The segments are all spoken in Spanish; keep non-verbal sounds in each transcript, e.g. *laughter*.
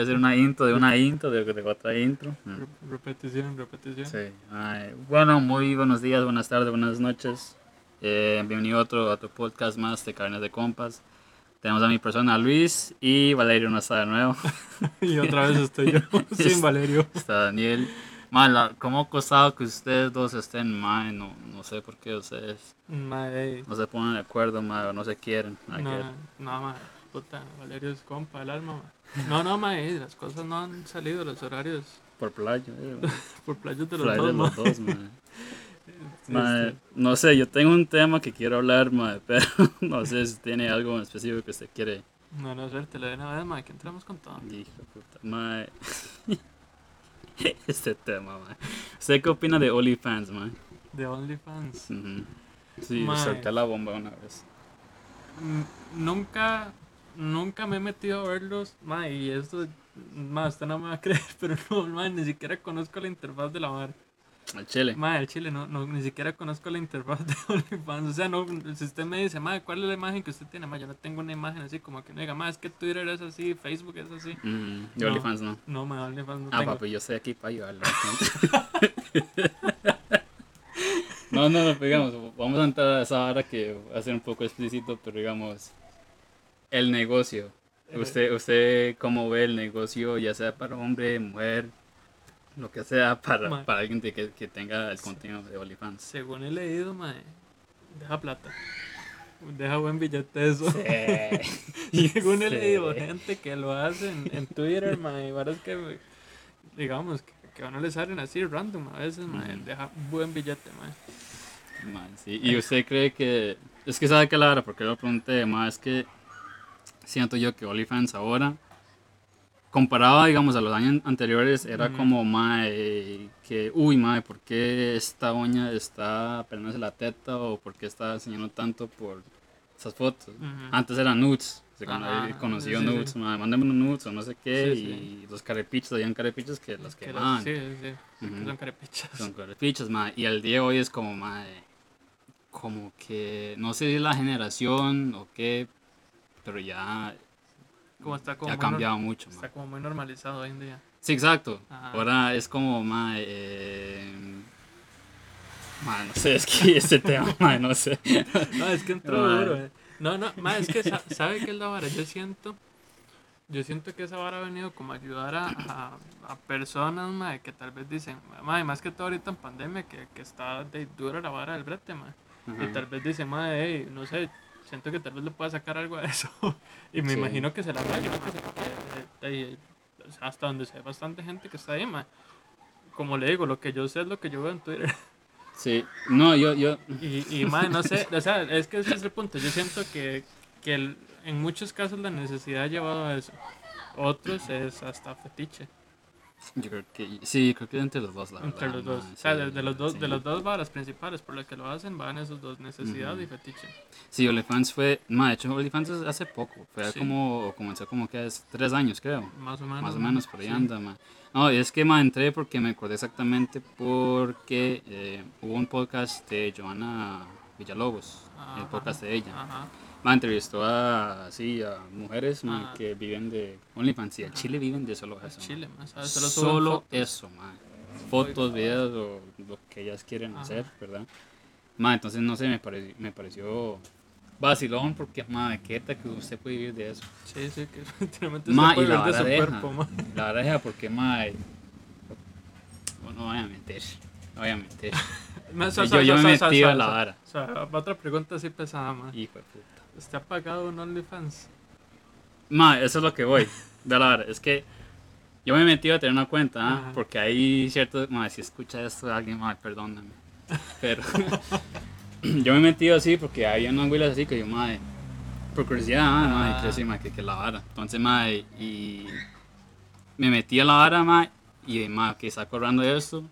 Voy a hacer una intro de una intro de, de otra intro. Re- Repetición, repetición. Sí. Ay, bueno, muy buenos días, buenas tardes, buenas noches. Eh, bienvenido a otro, a otro podcast más de Carnes de Compas. Tenemos a mi persona Luis y Valerio no está de nuevo. *laughs* y otra vez estoy yo, *laughs* sin Valerio. Está Daniel. Mala, ¿cómo ha costado que ustedes dos estén mal? No, no sé por qué ustedes Mae, no se ponen de acuerdo, ma, o no se quieren. I no, no, puta, Valerio es compa del alma, mae. No, no, mae, las cosas no han salido, los horarios Por playa. eh, *laughs* por playas de los playa dos, de mae. los dos, ma. Sí, Ma, este, no sé, yo tengo un tema que quiero hablar, ma, *laughs* pero no sé si tiene algo en específico que usted quiere. No, no, suerte, le de una vez, mae, que entramos con todo. Hijo puta. Ma, *laughs* este tema, ma. ¿Usted qué opina de OnlyFans, ma? De OnlyFans. Ujú. Sí, Ma. solté la bomba una vez. Nunca, nunca me he metido a verlos, mae, y esto, más, usted no me va a *laughs* creer, pero no, mae, ni siquiera conozco la interfaz de la mar. Al chile. Madre, el chile, no, no, ni siquiera conozco la interfaz de *laughs* OnlyFans. O sea, no, si usted me dice, madre, ¿cuál es la imagen que usted tiene? Madre, yo no tengo una imagen así como que no diga, madre, es que Twitter es así, Facebook es así. Mm, y No. OnlyFans no. No, madre, OnlyFans no Ah, tengo. papi, yo estoy aquí para ayudarlo. *laughs* no, no, no, digamos, vamos a entrar a esa hora que va a ser un poco explícito, pero digamos, el negocio. Usted, usted cómo ve el negocio, ya sea para hombre, mujer, lo que sea, *laughs* para, para alguien de que, que tenga el contenido de OnlyFans. Según he leído, madre, deja plata. Deja buen billete eso. Sí. *laughs* Según he Sí. leído gente que lo hace en, en Twitter, madre, varas que, digamos, que, que a uno le salen así random a veces, Ujú. deja buen billete, madre. Man, sí. Y usted cree que. Es que sabe que la hora, porque lo pregunté, más es que siento yo que OnlyFans ahora, comparado, digamos, a los años anteriores, era Ujú. como, mae, que, uy, mae, ¿por qué esta uña está peleándose la teta? ¿O por qué está enseñando tanto por esas fotos? Ujú. Antes eran nudes. Cuando Ajá, he conocido sí, nudes, sí. mae, mándame unos nudes o no sé qué, Sí, y los carepichos, habían carepichos que las Que las- quemaban. sí, sí, sí, que Ujú. son carepichas. Son carepichas, mae. Y el día de hoy es como, mae, como que, no sé si la generación o qué, pero ya, Como está como ya ha cambiado mucho, Está como muy normalizado hoy en día. Sí, exacto. Ajá. Ahora es como, mae, eh, no sé, es que *laughs* ese tema, mae, no sé. No, es que entró *laughs* duro, eh. No, no, ma, es que sa- sabe que es la vara. Yo siento, yo siento que esa vara ha venido como a ayudar a, a, a personas, ma, que tal vez dicen, ma, más que todo ahorita en pandemia, que, que está de dura la vara del brete, ma. Y tal vez dicen, ma, hey, no sé, siento que tal vez le pueda sacar algo a eso. *laughs* y me Sí. imagino que se la raya, ma, porque, eh, eh, sea, hasta donde se ve bastante gente que está ahí, ma. Como le digo, lo que yo sé es lo que yo veo en Twitter. *laughs* Sí, no, yo, yo, Y, y no sé, o sea, es que ese es el punto. Yo siento que, que el- en muchos casos la necesidad ha llevado a eso. Otros es hasta fetiche. Yo creo que, sí, creo que entre los dos, la entre verdad, los dos. o sea, sí, de, de los dos, sí. de las dos varas principales por las que lo hacen van esos dos, necesidad y fetiche. Sí, OnlyFans fue, mae, de hecho, OnlyFans es hace poco, fue Sí. como, comenzó como que hace tres años, creo. Más o menos. Más o menos por ahí anda, ma. No, es que ma, entré porque me acordé exactamente porque eh, hubo un podcast de Joana Villalobos, el Ajá. podcast de ella. Ajá. Ma, entrevistó a, así, a mujeres ma, Ajá. que viven de OnlyFans y al Chile viven de solo Es eso. Chile, ma. mae, ¿sabes? Solo Solo fotos. eso, ma. Fotos, videos o lo que ellas quieren Ajá. hacer, ¿verdad? Ma, entonces no sé, me, pare- me pareció vacilón porque, ma, qué tal que usted puede vivir de eso. Sí, sí, que *laughs* literalmente Ma, se y puede la ver de su deja. cuerpo, mae. La verdad es porque, mae. No, no voy a mentir. Mae, *laughs* Yo, sa- sa- yo me sa- he metido a la vara. O sea, otra pregunta así pesada, mae. Hijo de puta. ¿Usted ha pagado un OnlyFans? Mae, eso es lo que voy. De la vara. *laughs* Es que yo me he metido a tener una cuenta, ¿ah? Porque hay ciertos. Mae, si escucha esto alguien, mae, perdóname. Pero. *laughs* yo me he metido así porque hay unas huilas así que yo, mae. Por curiosidad, ah, quiero decir, mae, que, que la vara. Entonces, mae, y. Me metí a la vara, mae, y, mae, que está cobrando esto. Ujú.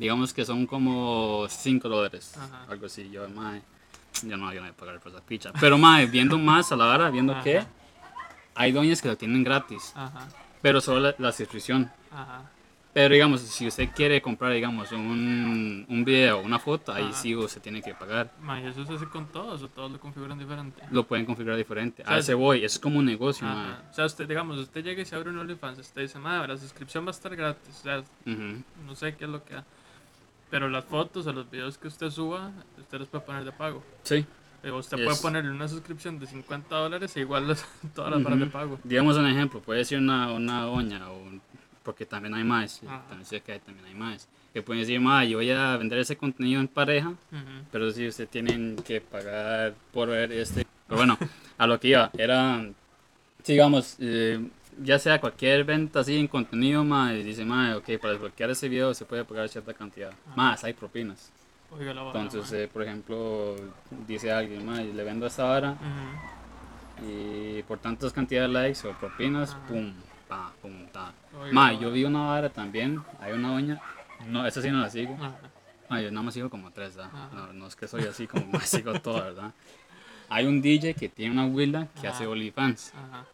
Digamos que son como 5 dólares. Ajá. Algo así. Yo, mae, yo no, yo no voy a pagar por esa picha. Pero, mae, viendo más a la hora, viendo Ajá. que hay doñas que lo tienen gratis. Ajá, Pero solo la, la suscripción. Pero digamos, si usted quiere comprar, digamos, un, un video una foto, ahí sí usted tiene que pagar. Ma, ¿y eso se hace con todos o todos lo configuran diferente? Lo pueden configurar diferente. O sea, A ese voy, es como un negocio, mae. O sea, usted, digamos, usted llega y se abre un OnlyFans, usted dice, madre, la suscripción va a estar gratis, o sea, Ujú. no sé qué es lo que da. Pero las fotos o los videos que usted suba, usted los puede poner de pago. Sí. Eh, Usted Yes. puede ponerle una suscripción de 50 dólares e igual las- *laughs* todas las varas de Ujú. pago. Digamos un ejemplo, puede ser una, una doña, o un- porque también hay más, Ajá. también sé que hay, también hay más. Que pueden decir, ma, yo voy a vender ese contenido en pareja, Ujú. pero si usted tienen que pagar por ver este. Pero bueno, a lo que iba, era, digamos, eh, ya sea cualquier venta así en contenido, ma, y dice, ma, ok, para desbloquear ese video se puede pagar cierta cantidad. Más, hay propinas. Oiga la vara, Entonces, eh, por ejemplo, dice alguien, ma, le vendo esta vara Ujú. y por tantas cantidades de likes o propinas, Ajá. pum, pa, pum, ta. Oiga Ma, la yo vi una vara también, hay una doña, no, esa sí no la sigo. Ajá. Yo nada más sigo como tres, ¿verdad? No, no es que soy así como *laughs* más sigo todo, ¿verdad? Hay un DJ que tiene una abuela que hace OnlyFans. Ajá.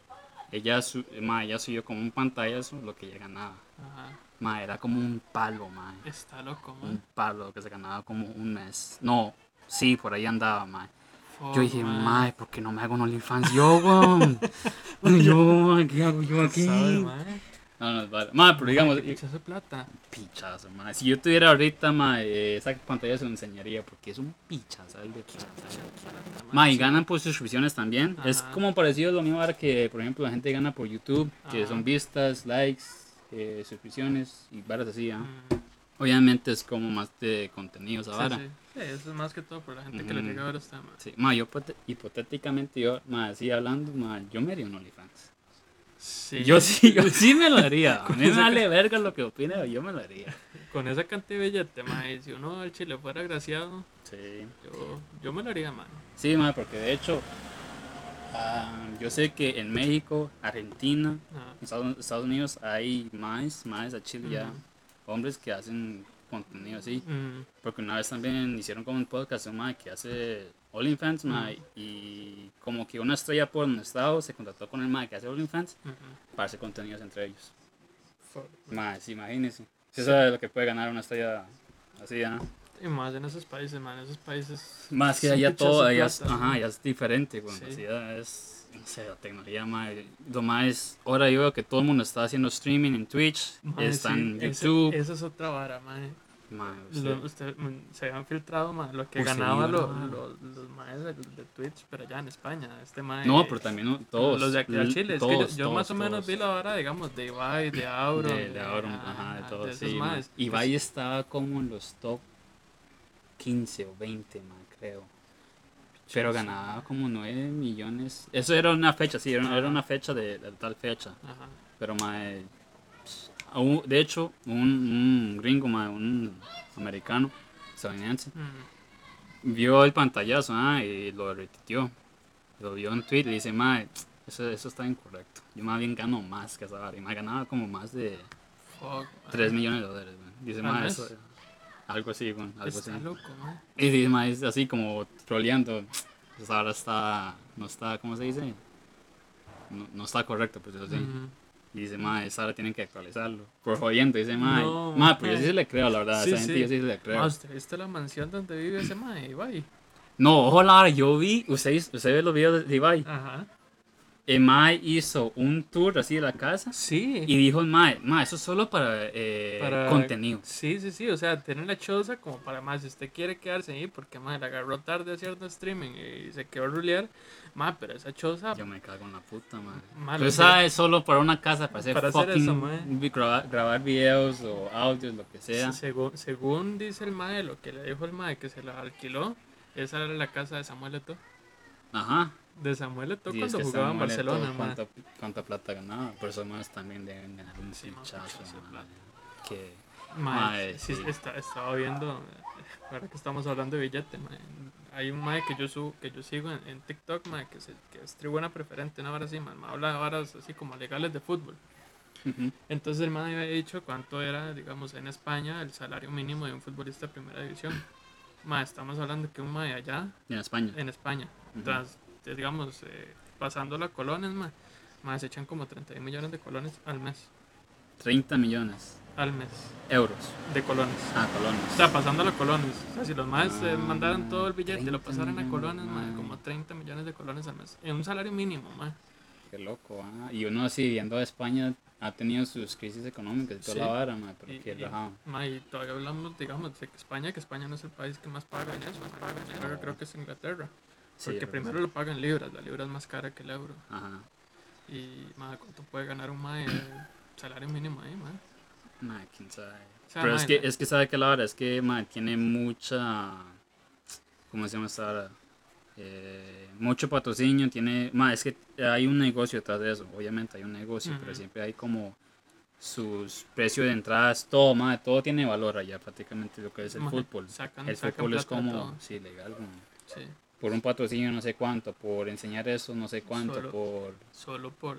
Ella, su, ma, ella subió como un pantallazo lo que ella ganaba. Ajá. Ma, era como un palo, ma. Está loco, Un man. palo que se ganaba como un mes. No, sí, por ahí andaba, ma. Fuck, Yo dije, mae, ¿por qué no me hago un OnlyFans yo, weón? *laughs* *laughs* yo, ¿qué hago yo aquí? ¿Sabe? No, no, es vale. Mae, pero digamos, ¿Qué pichazo de plata? pichazo, mae. Si yo tuviera ahorita, mae, esa pantalla se lo enseñaría porque es un pichazo el de plata. Mae, y ganan por suscripciones también. Es Ajá. como parecido a lo mismo ahora que, por ejemplo, la gente gana por YouTube, que Ajá. son vistas, likes, eh, suscripciones y varas así, ¿ah? Mm, Obviamente es como más de contenido esa sí, sí. Sí, eso es más que todo por la gente que le Ujú. llega a ver este tema. Sí, ma, yo hipotéticamente, yo, ma, así hablando, ma, yo me haría un OnlyFans. Sí. Yo sí, yo *laughs* sí me lo haría. *laughs* A mí me vale verga lo que opine, yo me lo haría. Con esa cantidad de billete, man, si uno al chile fuera agraciado, Sí. yo, yo me lo haría, man. Sí, ma, porque de hecho, ah, yo sé que en México, Argentina. Estados, Estados Unidos hay más, más a Chile ya, hombres que hacen contenido así. Porque una vez también hicieron como un podcast, un mae que hace OnlyFans, mae, Ujú. y como que una estrella por un estado se contactó con el mae que hace OnlyFans ujú. para hacer contenidos entre ellos. Sí, imagínense. Si sabe lo que puede ganar una estrella así, ¿ah? Y más en esos países, man, esos países. Más que sí, allá todo, de allá es, plata, ajá, allá es diferente, güey. Sí. Así ya es, no sé, la tecnología, mae. Lo más, ahora yo veo que todo el mundo está haciendo streaming en Twitch, Man, está sí, en YouTube. Esa es otra vara, man. Mae, Lo- usted- usted- mm, se habían filtrado, man, lo que ganaban lo- lo- los maes de, de Twitch, pero allá en España. Este mae, no, pero también todos. Los de aquí al Chile. es que todos, yo, yo más todos, o menos todos. vi la vara, digamos, de Ibai, de Auron. De, de Auron, ajá, de todos, sí, maes. Ibai estaba como en los top 15 o 20, man, creo. Pero ganaba como 9 millones. Eso era una fecha, sí, era, era una fecha de, de tal fecha. Ajá. Pero, mae, aún- de hecho, un, un gringo, mae, un americano, estadounidense, Mm, vio el pantallazo ah, y lo repitió. Lo vio en tweet y dice, mae, eso, eso está incorrecto. Yo más bien gano más que esa vara. Y me ganaba como más de fuck, man. 3 millones de dólares, man. Dice, ¿Al mae, mes? eso... Algo así, güey, algo así. Loco. Y dice, mae, es así como troleando. Pues ahora está, no está, ¿cómo se dice? No, no está correcto, pues así. Ujú. Y dice, mae, esa ahora tienen que actualizarlo. Por jodiendo, dice, mae. No, pues yo sí le creo, la verdad. Sí, esa gente sí. yo sí le creo. Ma, ¿usted viste la mansión donde vive ese mae, Ibai? No, ojo, Lara, yo vi, usted, usted ve los videos de Ibai. Ajá. El mae hizo un tour así de la casa. Sí. Y dijo, mae, mae, eso es solo para, eh, Para- contenido. Sí, sí, sí, o sea, tiene la choza como para más, si usted quiere quedarse ahí, porque más le agarró tarde a cierto streaming y se quedó a rulear, más, pero esa choza, Yo me cago en la puta, madre. Mae, Pero esa que- es solo para una casa, para hacer Para hacer fucking eso, mae. grabar, grabar videos o audios, lo que sea. según, según dice el mae, lo que le dijo el mae que se la alquiló, esa era la casa de Samuel Eto'o. Ajá. De Samuel Eto'o es cuando que jugaba en Barcelona. ¿cuánta, cuánta plata ganaba? Por eso más también deben ganar un Sí, pinchazo, de. Que Mae, Mae, sí, sí. está- estaba viendo, eh, ahora que estamos hablando de billete, mae, hay un mae que yo subo, que yo sigo en, en TikTok, mae, que, se, que es tribuna preferente, una hora así, mae, habla de varas así como legales de fútbol. Entonces el mae había dicho cuánto era, digamos, en España el salario mínimo de un futbolista de primera división. Mae, estamos hablando que un mae allá, Y en España. en España, Ujú. tras, eh, digamos, eh, pasando a colones, mae, se echan como 31 millones de colones al mes. 30 millones. al mes. Euros. De colones. Ah, colones. O sea, pasándolo a colones. O sea, si los más Ah, mandaran todo el billete y lo 30 pasaran a colones, mae. como 30 millones de colones al mes. En un salario mínimo, mae. Qué loco, ah. Y uno así viendo a España ha tenido sus crisis económicas y toda Sí. la vara, pero Y, qué y- todavía hablamos, digamos, de España, que España no es el país que más paga en eso. Creo, creo que es Inglaterra. Sí, Porque primero lo pagan libras, la libra es más cara que el euro. Ajá. Y, mae, ¿cuánto puede ganar un mae? Salario mínimo ahí, mae. Ma, quién sabe. sea, pero es que, es que sabe que la hora es que ma, tiene mucha. ¿Cómo se llama esta hora? Eh, mucho patrocinio, tiene. Ma, es que hay un negocio detrás de eso. Obviamente hay un negocio, pero siempre hay como sus precios de entradas, todo, ma, todo tiene valor allá, prácticamente lo que es el fútbol. sacan- el sacan fútbol es como, sí, legal, Sí. Por un patrocinio no sé cuánto, por enseñar eso no sé cuánto, Solo- por... Solo por,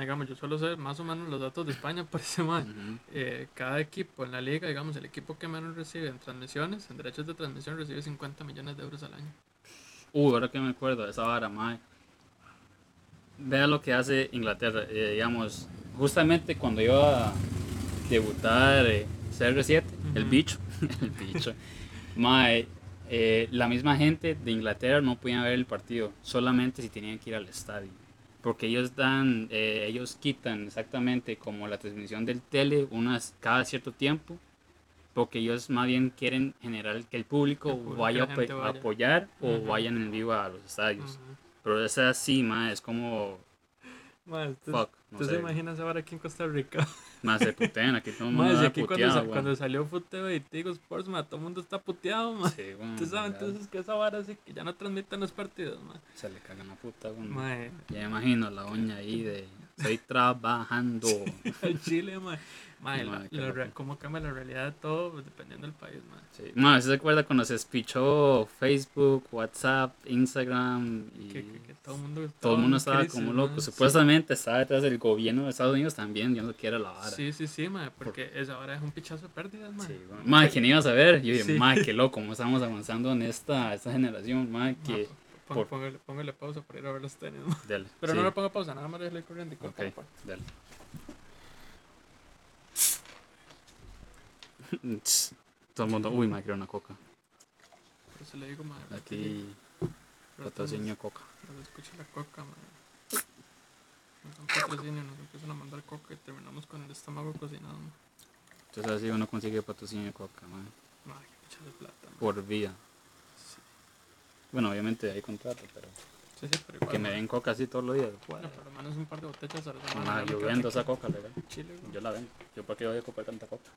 digamos, yo solo sé más o menos los datos de España *laughs* por ese mae. Ujú. Eh, cada equipo en la liga, digamos, el equipo que menos recibe en transmisiones, en derechos de transmisión, recibe 50 millones de euros al año. Uh, ahora que me acuerdo de esa vara, mae. Vea lo que hace Inglaterra. eh, digamos, justamente cuando iba a debutar eh, CR7, *laughs* el bicho, el *laughs* bicho, mae, eh, la misma gente de Inglaterra no podían ver el partido, solamente si tenían que ir al estadio. Porque ellos dan, eh, ellos quitan exactamente como la transmisión del tele unas cada cierto tiempo, porque ellos más bien quieren generar que el público El público, vaya a vaya. apoyar o Ujú. vayan en vivo a los estadios. Ujú. Pero esa sí, ma, es como, Mae, ¿tú- fuck, no ¿Tú sé, imaginas ahora aquí en Costa Rica? más se putean, aquí todo el mundo aquí cuando, puteado, weón. cuando salió Futeo y Tigo Sports, mae, todo el mundo está puteado, mae. Sí, weón, Tú sabes entonces que esa vara así que ya no transmiten los partidos, mae. Se le cagan la puta, weón. Mae, Ya imagino la uña ahí de, estoy trabajando. *laughs* Chile, la loco. re- cómo cambia la realidad de todo pues, dependiendo del país, mae. Sí. ¿se acuerda cuando se espichó Facebook, WhatsApp, Instagram y Que, que, que todo el mundo, todo el mundo estaba crisis, como loco? Supuestamente estaba detrás del gobierno de Estados Unidos también, viendo que era la vara. Sí, sí, sí, mae, porque esa hora es un pichazo de pérdidas, mae. Sí, weón. Ma, ¿quién iba a saber? Yo dije, Sí. ma, qué *laughs* loco, cómo estamos avanzando en esta, esta generación, ma, Ma, que... pon- por- póngale, póngale pausa para ir a ver los tenis, mae. Dale, Pero sí. no le ponga pausa, nada más déjale corriendo Ok, parte. dale. *laughs* Todo el mundo, uy, me quiero una coca. Por eso le digo, mae. Aquí, patrocinio coca. Nos escucha la coca, mae. Nos dan patrocinio, nos empiezan a mandar coca y terminamos con el estómago cocinado, mae. Entonces así uno consigue patrocinio de coca, man, Mae, qué pichazo de plata, mae. por vida. Bueno, obviamente hay contrato, pero sí, sí, pero igual. que me den coca así todos los días. Bueno, por lo menos un par de botellas a la Ma, semana. yo vendo esa coca, legal. Chile. Yo la vendo. Yo para qué voy a comprar tanta coca.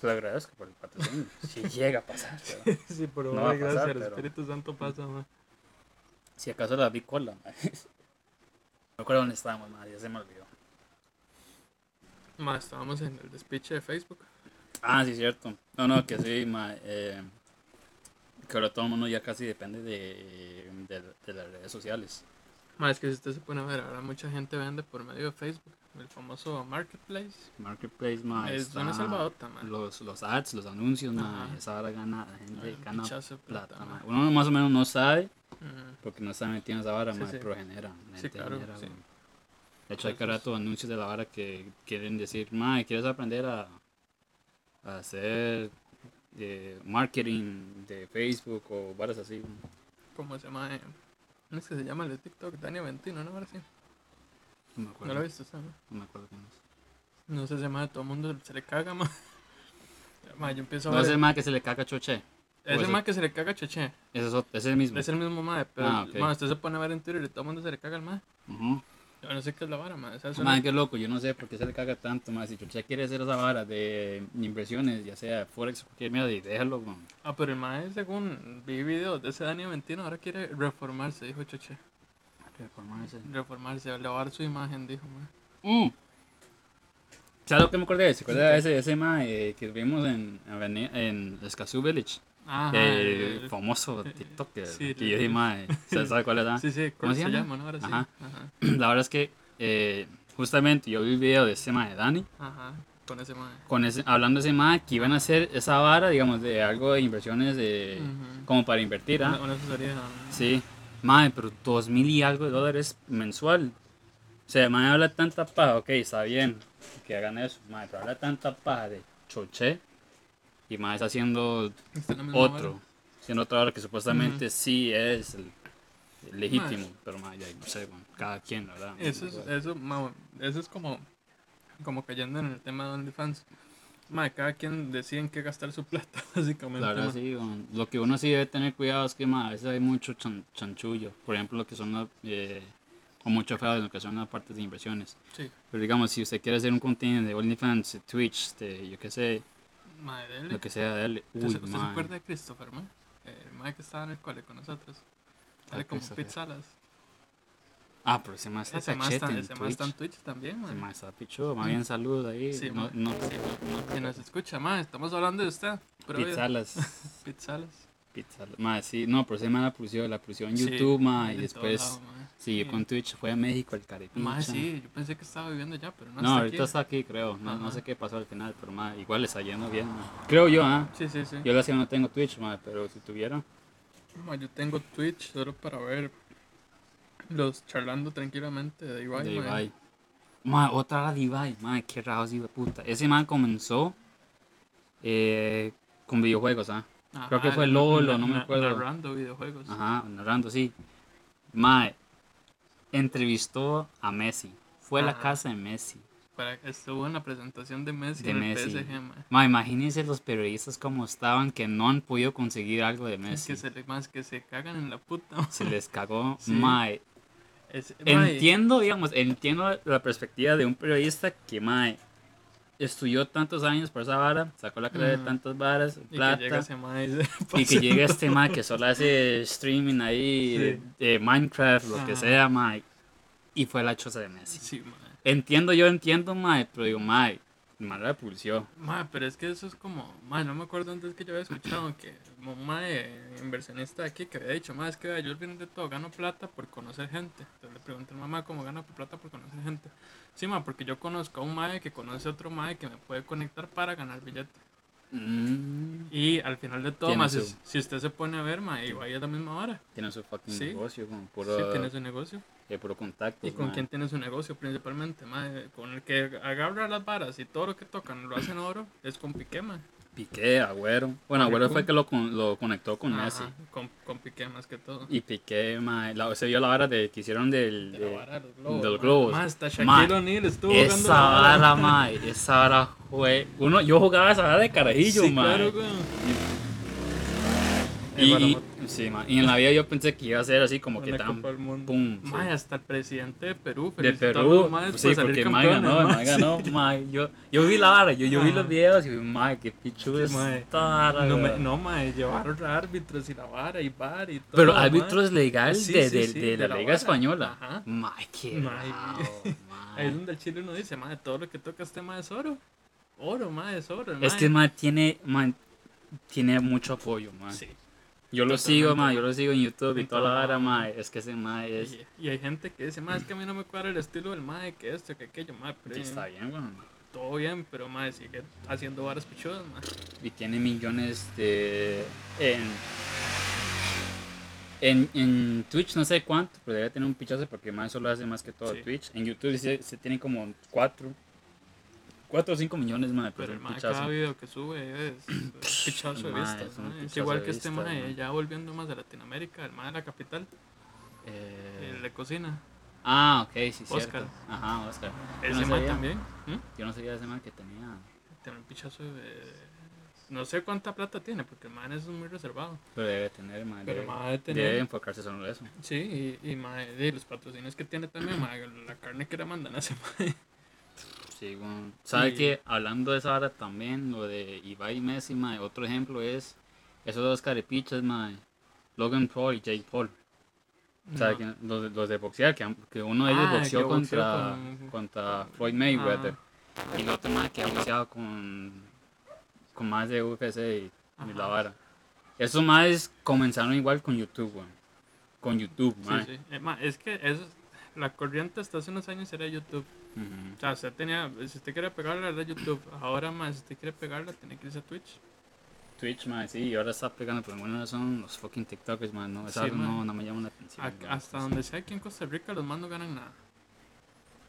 Se lo agradezco por el patrocinio. *laughs* si llega a pasar. pero- *laughs* Sí, pero No va a gracias pasar, al pero- Espíritu Santo pasa, mae. Si acaso la vi cola. ma. *laughs* No recuerdo dónde estábamos, ma, ya se me olvidó. Mae, estábamos en el despiche de Facebook. Ah, sí, cierto. No, no, que sí, ma, eh, que ahora todo el mundo ya casi depende de, de, de las redes sociales. Mae, es que si usted se pone a ver, ahora mucha gente vende por medio de Facebook. El famoso Marketplace. Marketplace, ma, es una salvadota, mae. los, los ads, los anuncios, esa hora gana, la gente un gana plata. Uno más o menos no sabe, porque no está metido en esa vara, Sí, ma, sí. pero genera. Sí, claro, genera. De hecho, hay Entonces- rato anuncios de la vara que quieren decir, ma, ¿quieres aprender a, a hacer eh, marketing de Facebook o varas así? ¿Cómo se llama? es que se llama el de TikTok? Dani Aventino, ¿no? Ahora sí. No me ¿No acuerdo. lo viste, ¿sabes? No me acuerdo quién es. No sé, se llama de todo el mundo, se le caga, ma. *laughs* Ma, yo empiezo a No es el ma que se le caga choche. es el ese- ma que se le caga. Ese es, es el mismo. Es el mismo ma, pero Ah, ok. ma, usted se pone a ver en Twitter y todo el mundo se le caga al ma. Ujú. Yo no sé qué es la vara, ma. O sea, suena- qué loco, yo no sé por qué se le caga tanto, ma. Si Choche quiere hacer esa vara de inversiones, ya sea Forex o cualquier mierda, y déjalo, ma. Ah, pero el ma, según vi videos de ese Dani Aventino, ahora quiere reformarse, dijo Cheche. Reformarse. Reformarse, lavar su imagen, dijo, ma. Mm. ¿Sabes lo que me acordé? ¿Se acuerda de ese, ese ma eh, que vimos en, Aveni- en Escazú Village? Ajá. el el- famoso TikToker. sí, que yo dije, ma, ¿sabes *laughs* sabe cuál era? Sí, sí, ¿Cómo ¿cómo se llama? llama, no? Ahora sí. Ajá. Ajá. *clears throat* La verdad es que eh, justamente yo vi un video de ese ma de Dani, Ajá. Con ese ma. con ese, hablando de ese ma que iban a hacer esa vara, digamos, de algo de inversiones de, como para invertir, ¿ah? Una, una asesoría. Sí, madre, pero dos mil y algo de dólares mensual. sea, mae habla tanta paja, ok, está bien que hagan eso, mae, pero habla tanta paja de choché y está haciendo otro, vara. haciendo otra hora que supuestamente sí es el, el legítimo, pero mae, ya no sé, bueno, cada quien, la ¿verdad? Eso es, eso, ma, eso es como, como cayendo en el tema de OnlyFans. Ma, cada quien decide en qué gastar su plata, *laughs* básicamente. Ma. sí, bueno, lo que uno sí debe tener cuidado es que mae, a veces hay mucho chan- chanchullo, por ejemplo, lo que son las, eh, o mucho feo en lo que son las partes de inversiones. Sí, Pero digamos, si usted quiere hacer un contenido de OnlyFans, de Twitch, de yo qué sé, ma, dele. lo que sea ¿Usted, uy, se- usted se acuerda de Christopher, ma? El ma que estaba en el cole con nosotros. Sale Ah, como Christopher. pizzalas. Ah, pero ese más está Ese cachete está, en ese Twitch. está en Twitch también, ma. Ese más está pichudo, más bien salud ahí. Sí, no, no, Sí, ma. Que nos escucha, ma. Estamos hablando de usted. Pizzalas, Pizzalas. pizzalas. Más, sí, no, pero ese más la pusió, la pusió en Sí, YouTube, ma, y en después lado, Sí. con Twitch, fue a México, el carepicha. Ma, sí, yo pensé que estaba viviendo allá, pero no, No, está ahorita aquí. está aquí, creo. No, no sé qué pasó al final, pero ma, igual le está yendo bien. ma. Creo yo, ¿ah? Sí, sí, sí. Yo la no tengo Twitch, ma, pero si tuviera. Ma, yo tengo Twitch solo para ver los charlando tranquilamente de Ibai. de ma. Ibai. Ma, otra era de Ibai, ma, qué rajos hijo de puta. Ese man comenzó eh, con videojuegos, ¿ah? Creo que Ajá, fue na- Lolo, no me na- acuerdo. Narrando videojuegos. Ajá, narrando, sí. Mae, entrevistó a Messi. Fue a la casa de Messi. Para, estuvo en la presentación de Messi De en Messi. el PSG, ma. Imagínense los periodistas como estaban que no han podido conseguir algo de Es Messi. que se le más que se cagan en la puta. ma. Se les cagó. *laughs* Sí. Mae, entiendo, digamos, entiendo la perspectiva de un periodista que, mae, estudió tantos años por esa vara, sacó la carrera de tantas varas, y que plata. llega ese ma *laughs* y que llegue este mae que solo hace streaming ahí Sí. de, de Minecraft, lo que sea, mae. Y fue la choza de Messi. Sí, ma. Entiendo, yo entiendo, mae, pero digo, mae, mae la pulsió. Ma, pero es que eso es como, ma, no me acuerdo antes que yo había escuchado que un ma inversionista de aquí que había dicho, ma, es que yo al final de todo gano plata por conocer gente. Entonces le pregunté a mamá cómo gano plata por conocer gente. Sí, ma, porque yo conozco a un mae que conoce a otro mae que me puede conectar para ganar billete. Mm, Y al final de todo, si, su- si usted se pone a ver, ma, igual es la misma hora. tiene su fucking Sí. negocio, con Sí, puro, tiene su negocio. eh, puro contacto. ¿Y con quién tiene su negocio principalmente? ma? Con el que agarra las varas y todo lo que tocan lo hacen oro, es con Piqué, ma. Piqué, Agüero. Bueno, Agüero fue el que lo, con- lo conectó con Ajá, Messi. Con, con Piqué más que todo. Y Piqué, la, se vio la vara de, que hicieron del... De de- vara globos. ma. globos. Ma, hasta Ma, Shaquille O'Neal estuvo jugando esa vara. mae, esa vara fue... Uno, yo jugaba esa vara de carajillo, Sí, mae. claro, güey. Y. sí, mae, y en la vida yo pensé que iba a ser así como que tan... Pum, sí. hasta el presidente de Perú. De Perú, maes sí, por porque Mae ganó, ma. Mae ganó, *laughs* Mae, yo, yo vi la vara, yo, yo vi los Ajá. videos y Mae, qué mae. esta vara, No, me, no, ma, llevaron a árbitros y la vara y bar y todo. Pero árbitros legal Sí, de, de, sí, de la, de la Liga. Española. Ajá. Mae, qué Mae. *laughs* Ahí mae. es donde el chile uno dice, ma, todo lo que toca este ma es oro. Oro, ma, es oro. Es mae. que Mae tiene, mae, tiene mucho apoyo, Mae. Sí. Yo lo sigo, Mae, yo lo sigo en YouTube y toda la vara, Mae. Es que ese Mae es... Y, y hay gente que dice, ma, es que a mí no me cuadra el estilo del mae, que esto, que aquello, ma, pero Sí, está bien, weón. todo bien, pero ma, sigue haciendo varas pichudas, ma. Y tiene millones de... En, en, en Twitch no sé cuánto, pero debe tener un pichazo porque Mae solo hace más que todo Sí. Twitch. En YouTube se, se tiene como 4... 4 o 5 millones, Mae, Pero pero el pichazo. cada video que sube es *clears throat* un pichazo de vistas, es. Es igual de que este mae, mae. ya volviendo más a Latinoamérica, el mae de la capital, Eh, el de cocina, Ah, ok, sí, cierto. Oscar. Ajá, Oscar. Ese no sabía- también, ¿m? Yo no sabía ese Mae que tenía... tiene un pichazo de... No sé cuánta plata tiene, porque el mae es muy reservado. Pero debe tener, Mae. Pero debe- debe tener- Debe enfocarse solo en eso. Sí, y, y mae, de los patrocinios que tiene también, mae, la carne que le mandan a ese. *laughs* Sí, bueno. ¿Sabe Y- que Hablando de esa hora también, lo de Ibai y Messi, mae, otro ejemplo es esos dos carepichas, mae, Logan Paul y Jake Paul. O sea, No. que los, de- los de boxear, que, que uno de ellos Ah, boxeó contra, con- contra Floyd Mayweather. Ah. Y el otro mae que ha boxeado con, con más de UFC y, y la vara. Esos más comenzaron igual con YouTube, weón. Con YouTube, mae. Sí, sí. Eh, ma, es que eso, la corriente hasta hace unos años era YouTube. O sea, usted tenía, si usted quiere pegarla era YouTube. Ahora más, si usted quiere pegarla, tiene que irse a Twitch. Twitch, mae, sí, y ahora está pegando, pero bueno, son los fucking TikTokers, man, no, Sí, mae. no, no me llama la atención. A- hasta donde sea aquí en Costa Rica, los más no ganan nada.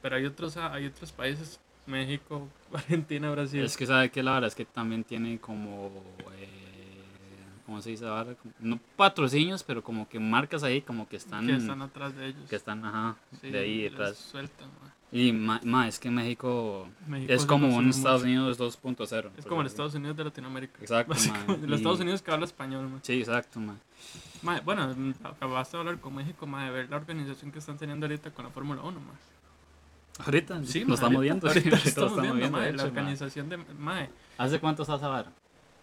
pero hay otros, hay otros países, México, *laughs* Argentina, Brasil. Es que sabe que la verdad es que también tiene como, eh, ¿cómo se dice ahora? Como- No patrocinios, pero como que marcas ahí como que están, que están atrás de ellos. que están, ajá, Sí, de ahí detrás. sueltan. Y ma, ma, es que México, México es como un Estados. Unidos 2.0. Es como el Estados Unidos de Latinoamérica. Exacto, ma, el Estados Unidos que habla español, ma. Sí, exacto, ma. Bueno, acabaste de hablar con México, ma, de ver la organización que están teniendo ahorita con la Fórmula 1, ma. Ahorita Sí, lo estamos viendo. sí, Ahorita lo estamos viendo, la organización de, ma, ¿Hace cuánto estás ahora?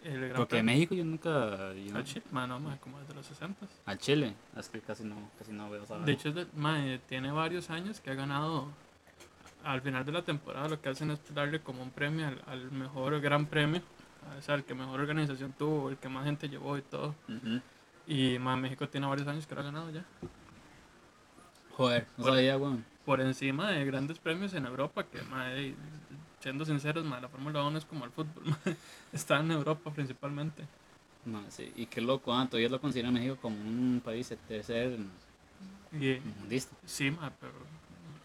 El Porque en. México yo nunca... yo no- Al Chile, ma, no, ma, como desde los 60. a Chile, es que casi no, casi no veo esa De hecho, es de- eh, tiene varios años que ha ganado. Al final de la temporada lo que hacen es darle como un premio al, al mejor gran premio. O sea, el que mejor organización tuvo, el que más gente llevó y todo. Y ma, México tiene varios años que lo ha ganado ya. Joder, no Bueno. sabía, weón. Por encima de grandes premios en Europa, que eh, siendo sinceros, ma, la Fórmula 1 es como el fútbol. ma. *laughs* Está en Europa principalmente. No, sí, y qué loco, ah, todavía lo considera México como un país de tercer eh, mundista. sí, ma, pero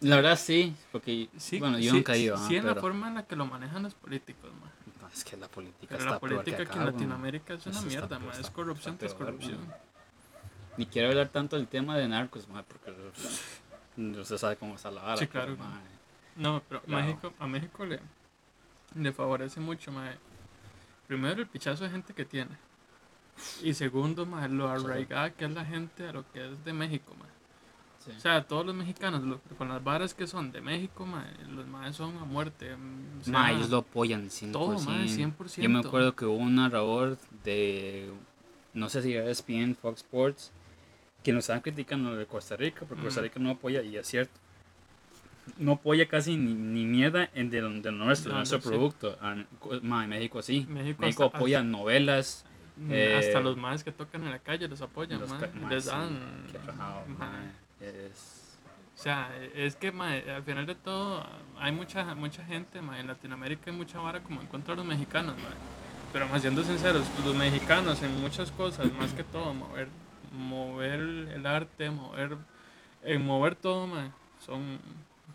La verdad sí, porque, sí, bueno, yo sí, nunca he ido, sí, ah, sí en la forma en la que lo manejan los políticos, ma. No, es que la política Pero está la política peor que en. Latinoamérica es una Eso mierda, ma. Es corrupción tras peor, corrupción. Ni quiero hablar tanto del tema de narcos, ma, porque *laughs* usted sabe cómo está la vara. Sí, pero, claro. ma, No, pero Claro. México, a México le, le favorece mucho, ma. Primero, el pichazo de gente que tiene. Y segundo, ma, lo arraigada que es la gente a lo que es de México, ma. sí. O sea, todos los mexicanos, lo- con las varas que son de México, ma, los más son a muerte. mm, o sea, ellos lo apoyan 100%. todo, ma, 100%. Yo me acuerdo que hubo un narrador de, no sé si era ESPN, Fox Sports, que nos estaban criticando de Costa Rica, porque Costa. Rica no apoya, y es cierto, no apoya casi ni, ni mierda en de, de nuestro, No, nuestro no, sí. producto. Ah, Ma, en México sí. México México, hasta- apoya novelas. Mm, eh, Hasta los más que tocan en la calle los apoyan, los ma, ca- ma, les sí, dan. qué rajado, ma. ma, es- O sea, es que al final de todo hay mucha mucha gente, en Latinoamérica hay mucha vara como en contra de los mexicanos, pero más siendo sinceros, los mexicanos en muchas cosas, más que todo, mover, mover el arte, mover, en mover todo, ma, son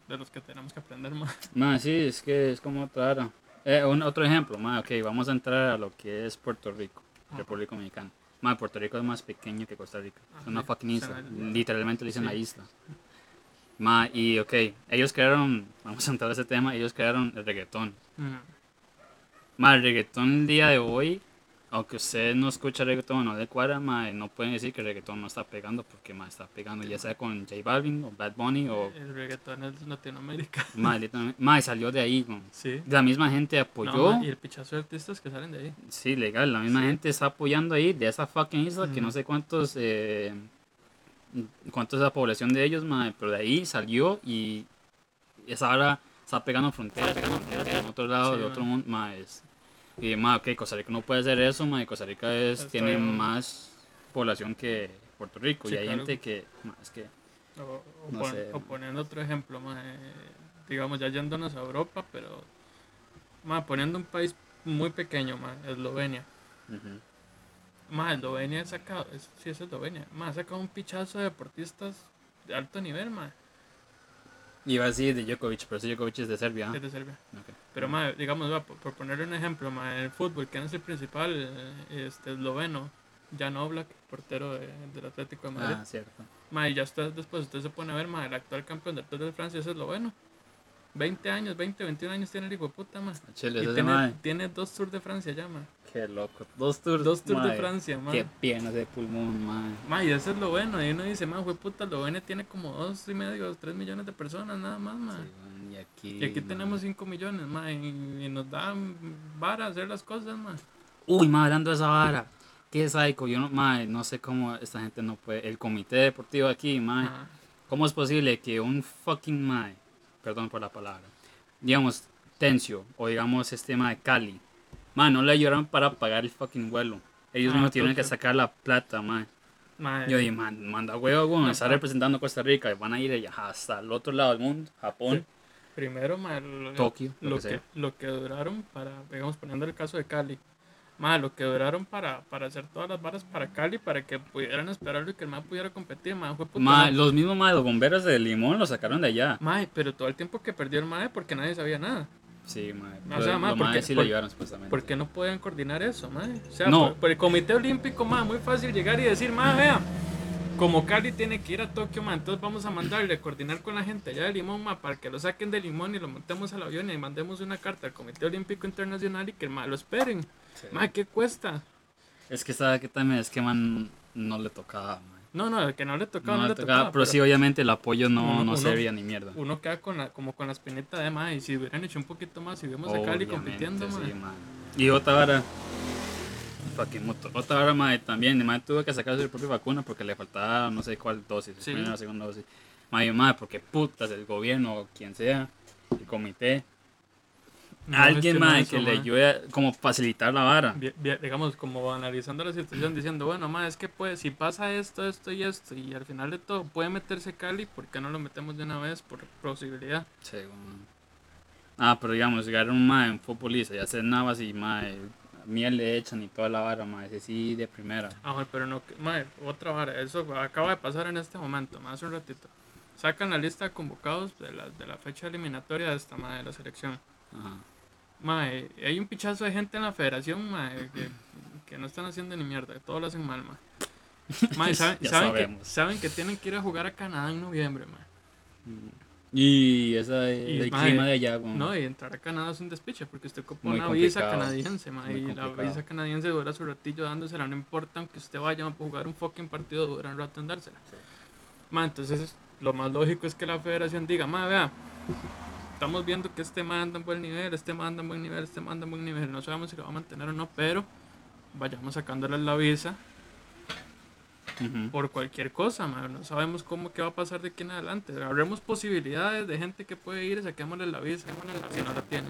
de los que tenemos que aprender más. *laughs* Sí, es que es como otra vara. Eh, un, otro ejemplo, ma, ok, vamos a entrar a lo que es Puerto Rico, Ajá. República Dominicana. Ma, Puerto Rico es más pequeño que Costa Rica. Es una fucking isla. Literalmente le dicen la isla. Ma, y ok, ellos crearon, vamos a entrar a ese tema, ellos crearon el reggaetón. Ma, el reggaetón el día de hoy, aunque usted no escucha reggaetón o no le cuadra, ma, no pueden decir que el reggaetón no está pegando, porque ma, está pegando, ya sea con J Balvin o Bad Bunny o... El reggaetón es Latinoamérica. *laughs* Ma, literalmente- ma, y salió de ahí. Sí. La misma gente apoyó. y el pichazo de artistas que salen de ahí. Sí, legal, la misma Sí. gente está apoyando ahí de esa fucking isla que no sé cuántos eh, cuántos es la población de ellos, mae, pero de ahí salió y esa ahora está pegando fronteras, pegando fronteras en otro lado, Sí, de otro mae. mundo, mae, es- y mae, ok, Costa Rica no puede hacer eso, mae, Costa Rica es, Está tiene bien. más población que Puerto Rico Sí, y hay claro. gente que, mae, es que, O, o No pon- sé, o ma. poniendo otro ejemplo, ma, eh, digamos, ya yéndonos a Europa, pero ma, poniendo un país muy pequeño, ma, Eslovenia. ujú. Ma, Eslovenia ha sacado, es, sí es Eslovenia, ma, ha sacado un pichazo de deportistas de alto nivel, ma, iba a decir de Djokovic, pero ese Djokovic es de Serbia, es de Serbia. ah. Pero, ma, digamos, va, por, por ponerle un ejemplo, ma, en el fútbol, ¿quién es el principal? Eh, Este, esloveno, Jan Oblak, portero de- del Atlético de Madrid. ah, cierto, Ma, y ya está, después usted se pone a ver, ma, el actual campeón del Tour de Francia es esloveno. 20 años, 20, 21 años tiene el hijo de puta, ma. Chile, Y tiene, tiene dos Tours de Francia ya, ma. Qué loco, dos tours, Dos Tours de. Francia, ma. Qué piernas de pulmón, man. Ma, y eso es lo bueno. Y uno dice, ma, fue puta, Eslovenia tiene como dos y medio, tres millones de personas nada más, ma. y aquí, y aquí ma. tenemos 5 millones, ma. Y, y nos dan vara hacer las cosas, ma. Uy, ma, hablando de esa vara. Qué psycho. Yo no, ma, no sé cómo esta gente no puede. El comité deportivo aquí, ma. Ajá. ¿Cómo es posible que un fucking ma, perdón por la palabra, digamos, Tencio o digamos este ma de Cali, ma, no le ayudaron para pagar el fucking vuelo? Ellos Ah, mismos tienen que sacar la plata, ma. Ma, Yo dije, man, manda huevo, güey, está representando a Costa Rica van a ir allá hasta el otro lado del mundo, Japón, primero, ma, lo, Tokio, lo lo que lo que duraron para, digamos, poniendo el caso de Cali, Más lo que duraron para, para hacer todas las varas para Cali, para que pudieran esperarlo y que el mae pudiera competir, mae, fue los mismos ma, los bomberos de Limón lo sacaron de allá. Mae, pero todo el tiempo que perdió el mae porque nadie sabía nada. Sí, ma. O sea, Los- ma, los porque- sí por- llevaron supuestamente. ¿Por qué no podían coordinar eso, mae? O sea, No. por, por el Comité Olímpico, mae, muy fácil llegar y decir, mae, vea, como Cali tiene que ir a Tokio, mae, entonces vamos a mandarle a coordinar con la gente allá de Limón, mae, para que lo saquen de Limón y lo montemos al avión y mandemos una carta al Comité Olímpico Internacional y que mae lo esperen. Sí. Mae, ¿qué cuesta? Es que sabe que también es que man no le tocaba, ma. No, no, que no le tocaba, No no, le tocaba, tocaba. pero, sí, obviamente el apoyo no, Uno- no servía ni mierda. Uno queda con la, como con la espinita de mae, y si hubieran hecho un poquito más, si vemos a Cali compitiendo, sí, ma. Y otra vara. Otra vara, ma, también. El ma tuvo que sacar su propia vacuna porque le faltaba no sé cuál dosis. Sí. Primera o segunda dosis. Ma, yo, ma, porque putas, el gobierno o quien sea, el comité. No alguien, eso, que le ayude a como facilitar la vara. Bien- bien, digamos, como analizando la situación, diciendo, bueno, ma, es que pues, si pasa esto, esto y esto, y al final de todo puede meterse Cali, ¿por qué no lo metemos de una vez por posibilidad? Sí, ma. Ah, pero digamos, llegar un ma en futbolista y hacer navas y ma, miel le echan y toda la vara, ma, ese sí de primera. Ah, pero no, ma, otra vara, eso acaba de pasar en este momento, más un ratito. Sacan la lista de convocados de la, de la fecha eliminatoria de esta, ma, de la selección. Ajá. Ma, eh, hay un pichazo de gente en la federación, ma, eh, que, que no están haciendo ni mierda, que todo lo hacen mal, ma. *laughs* Ma, y saben, saben que, saben que tienen que ir a jugar a Canadá en noviembre, ma. Y esa, Y, el ma, clima de allá, güey. No, y entrar a Canadá es un despiche porque usted Muy una visa canadiense, ma, Muy y la visa canadiense dura su ratillo dándosela, no importa aunque usted vaya a jugar un fucking partido, dura un rato en dársela. Entonces lo más lógico es que la federación diga, ma, vea, estamos viendo que este manda en buen nivel, este manda en buen nivel, este manda en buen nivel, no sabemos si lo va a mantener o no, pero vayamos sacándole la visa por cualquier cosa, ma, no sabemos cómo qué va a pasar de aquí en adelante. Abremos posibilidades de gente que puede ir, saquémosle la visa, si no la tienen.